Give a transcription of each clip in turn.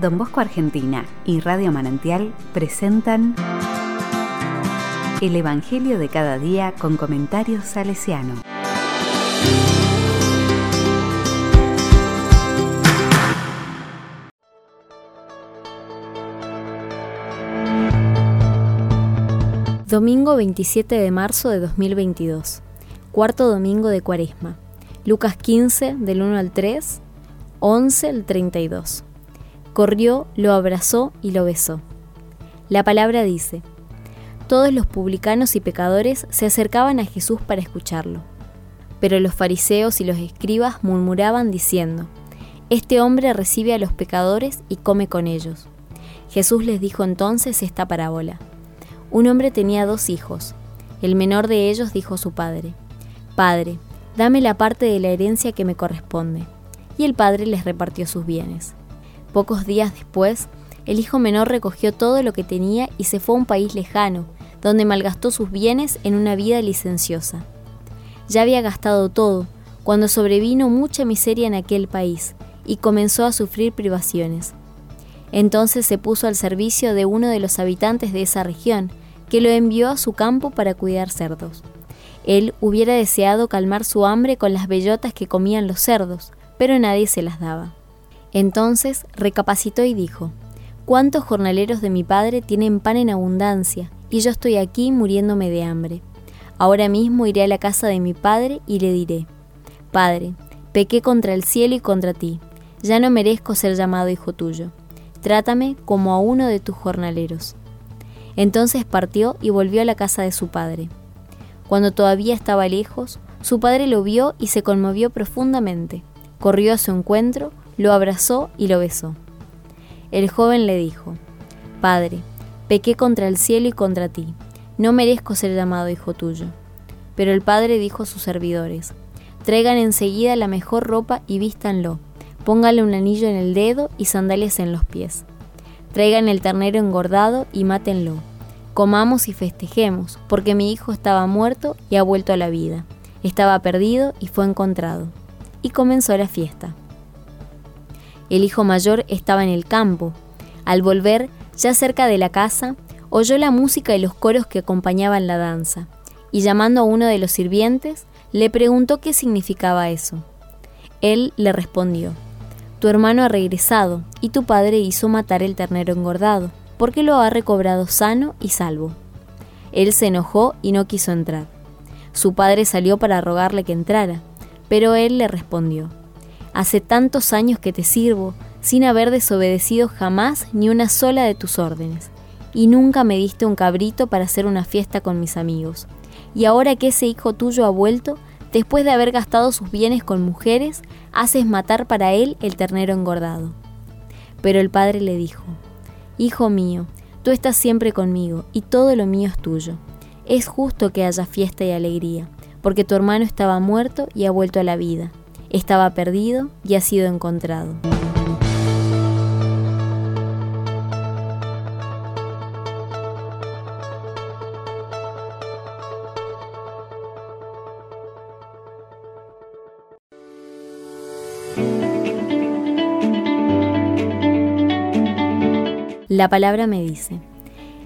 Don Bosco Argentina y Radio Manantial presentan El Evangelio de cada día con comentarios salesiano. Domingo 27 de marzo de 2022, cuarto domingo de Cuaresma. Lucas 15 del 1 al 3, 11 al 32. Corrió, lo abrazó y lo besó. La palabra dice, todos los publicanos y pecadores se acercaban a Jesús para escucharlo. Pero los fariseos y los escribas murmuraban diciendo, Este hombre recibe a los pecadores y come con ellos. Jesús les dijo entonces esta parábola. Un hombre tenía dos hijos. El menor de ellos dijo a su padre, Padre, dame la parte de la herencia que me corresponde. Y el padre les repartió sus bienes. Pocos días después, el hijo menor recogió todo lo que tenía y se fue a un país lejano, donde malgastó sus bienes en una vida licenciosa. Ya había gastado todo, cuando sobrevino mucha miseria en aquel país, y comenzó a sufrir privaciones. Entonces se puso al servicio de uno de los habitantes de esa región, que lo envió a su campo para cuidar cerdos. Él hubiera deseado calmar su hambre con las bellotas que comían los cerdos, pero nadie se las daba. Entonces recapacitó y dijo, ¿Cuántos jornaleros de mi padre tienen pan en abundancia, y yo estoy aquí muriéndome de hambre? Ahora mismo iré a la casa de mi padre y le diré, Padre, pequé contra el cielo y contra ti, ya no merezco ser llamado hijo tuyo. Trátame como a uno de tus jornaleros. Entonces partió y volvió a la casa de su padre. Cuando todavía estaba lejos, su padre lo vio y se conmovió profundamente. Corrió a su encuentro, lo abrazó y lo besó. El joven le dijo, Padre, pequé contra el cielo y contra ti, no merezco ser llamado hijo tuyo. Pero el padre dijo a sus servidores, Traigan enseguida la mejor ropa y vístanlo, póngale un anillo en el dedo y sandalias en los pies. Traigan el ternero engordado y mátenlo. Comamos y festejemos, porque mi hijo estaba muerto y ha vuelto a la vida. Estaba perdido y fue encontrado. Y comenzó la fiesta. El hijo mayor estaba en el campo. Al volver, ya cerca de la casa, oyó la música y los coros que acompañaban la danza, y llamando a uno de los sirvientes, le preguntó qué significaba eso. Él le respondió, tu hermano ha regresado, y tu padre hizo matar el ternero engordado, porque lo ha recobrado sano y salvo. Él se enojó y no quiso entrar. Su padre salió para rogarle que entrara, pero él le respondió, Hace tantos años que te sirvo, sin haber desobedecido jamás ni una sola de tus órdenes, y nunca me diste un cabrito para hacer una fiesta con mis amigos. Y ahora que ese hijo tuyo ha vuelto, después de haber gastado sus bienes con mujeres, haces matar para él el ternero engordado. Pero el padre le dijo, Hijo mío, tú estás siempre conmigo, y todo lo mío es tuyo. Es justo que haya fiesta y alegría, porque tu hermano estaba muerto y ha vuelto a la vida, estaba perdido y ha sido encontrado. La palabra me dice,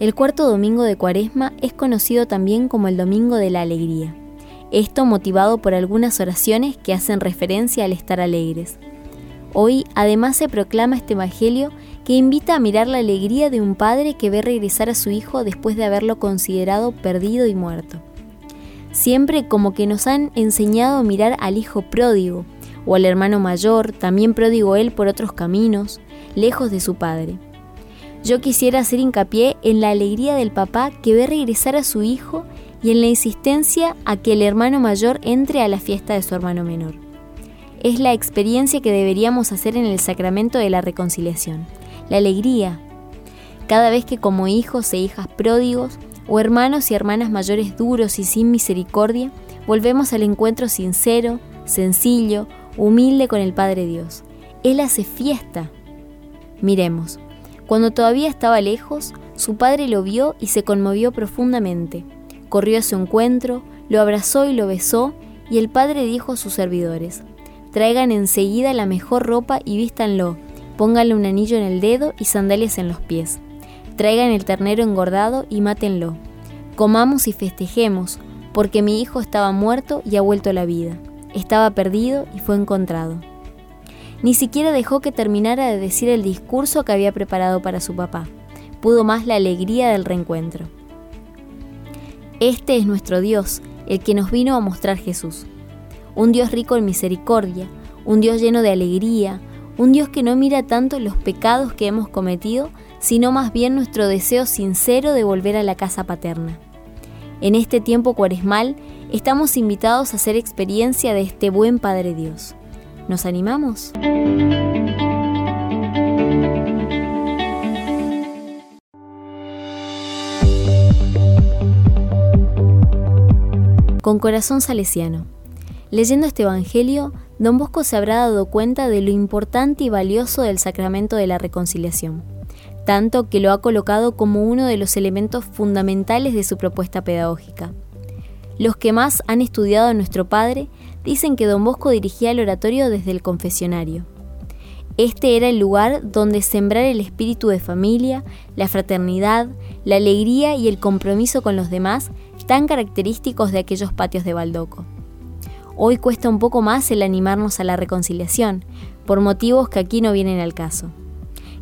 el cuarto domingo de Cuaresma es conocido también como el Domingo de la Alegría. Esto motivado por algunas oraciones que hacen referencia al estar alegres. Hoy además se proclama este Evangelio que invita a mirar la alegría de un padre que ve regresar a su hijo después de haberlo considerado perdido y muerto. Siempre como que nos han enseñado a mirar al hijo pródigo o al hermano mayor, también pródigo él por otros caminos, lejos de su padre. Yo quisiera hacer hincapié en la alegría del papá que ve regresar a su hijo y en la insistencia a que el hermano mayor entre a la fiesta de su hermano menor. Es la experiencia que deberíamos hacer en el sacramento de la reconciliación, la alegría. Cada vez que como hijos e hijas pródigos, o hermanos y hermanas mayores duros y sin misericordia, volvemos al encuentro sincero, sencillo, humilde con el Padre Dios. Él hace fiesta. Miremos, cuando todavía estaba lejos, su padre lo vio y se conmovió profundamente. Corrió a su encuentro, lo abrazó y lo besó, y el padre dijo a sus servidores, Traigan enseguida la mejor ropa y vístanlo, Pónganle un anillo en el dedo y sandalias en los pies. Traigan el ternero engordado y mátenlo. Comamos y festejemos, porque mi hijo estaba muerto y ha vuelto a la vida. Estaba perdido y fue encontrado. Ni siquiera dejó que terminara de decir el discurso que había preparado para su papá. Pudo más la alegría del reencuentro. Este es nuestro Dios, el que nos vino a mostrar Jesús. Un Dios rico en misericordia, un Dios lleno de alegría, un Dios que no mira tanto los pecados que hemos cometido, sino más bien nuestro deseo sincero de volver a la casa paterna. En este tiempo cuaresmal estamos invitados a hacer experiencia de este buen Padre Dios. ¿Nos animamos? Con corazón salesiano. Leyendo este Evangelio, don Bosco se habrá dado cuenta de lo importante y valioso del sacramento de la reconciliación, tanto que lo ha colocado como uno de los elementos fundamentales de su propuesta pedagógica. Los que más han estudiado a nuestro Padre dicen que don Bosco dirigía el oratorio desde el confesionario. Este era el lugar donde sembrar el espíritu de familia, la fraternidad, la alegría y el compromiso con los demás tan característicos de aquellos patios de Baldoco. Hoy cuesta un poco más el animarnos a la reconciliación, por motivos que aquí no vienen al caso.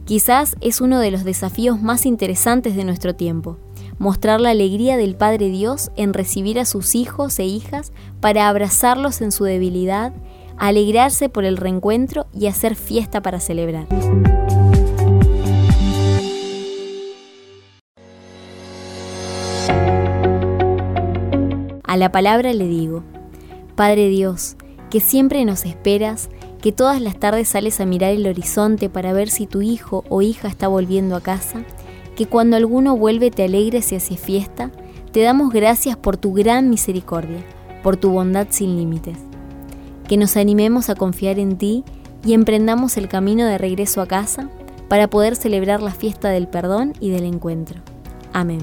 Quizás es uno de los desafíos más interesantes de nuestro tiempo, mostrar la alegría del Padre Dios en recibir a sus hijos e hijas para abrazarlos en su debilidad, alegrarse por el reencuentro y hacer fiesta para celebrar. A la palabra le digo, Padre Dios, que siempre nos esperas, que todas las tardes sales a mirar el horizonte para ver si tu hijo o hija está volviendo a casa, que cuando alguno vuelve te alegres y hace fiesta, te damos gracias por tu gran misericordia, por tu bondad sin límites. Que nos animemos a confiar en ti y emprendamos el camino de regreso a casa para poder celebrar la fiesta del perdón y del encuentro. Amén.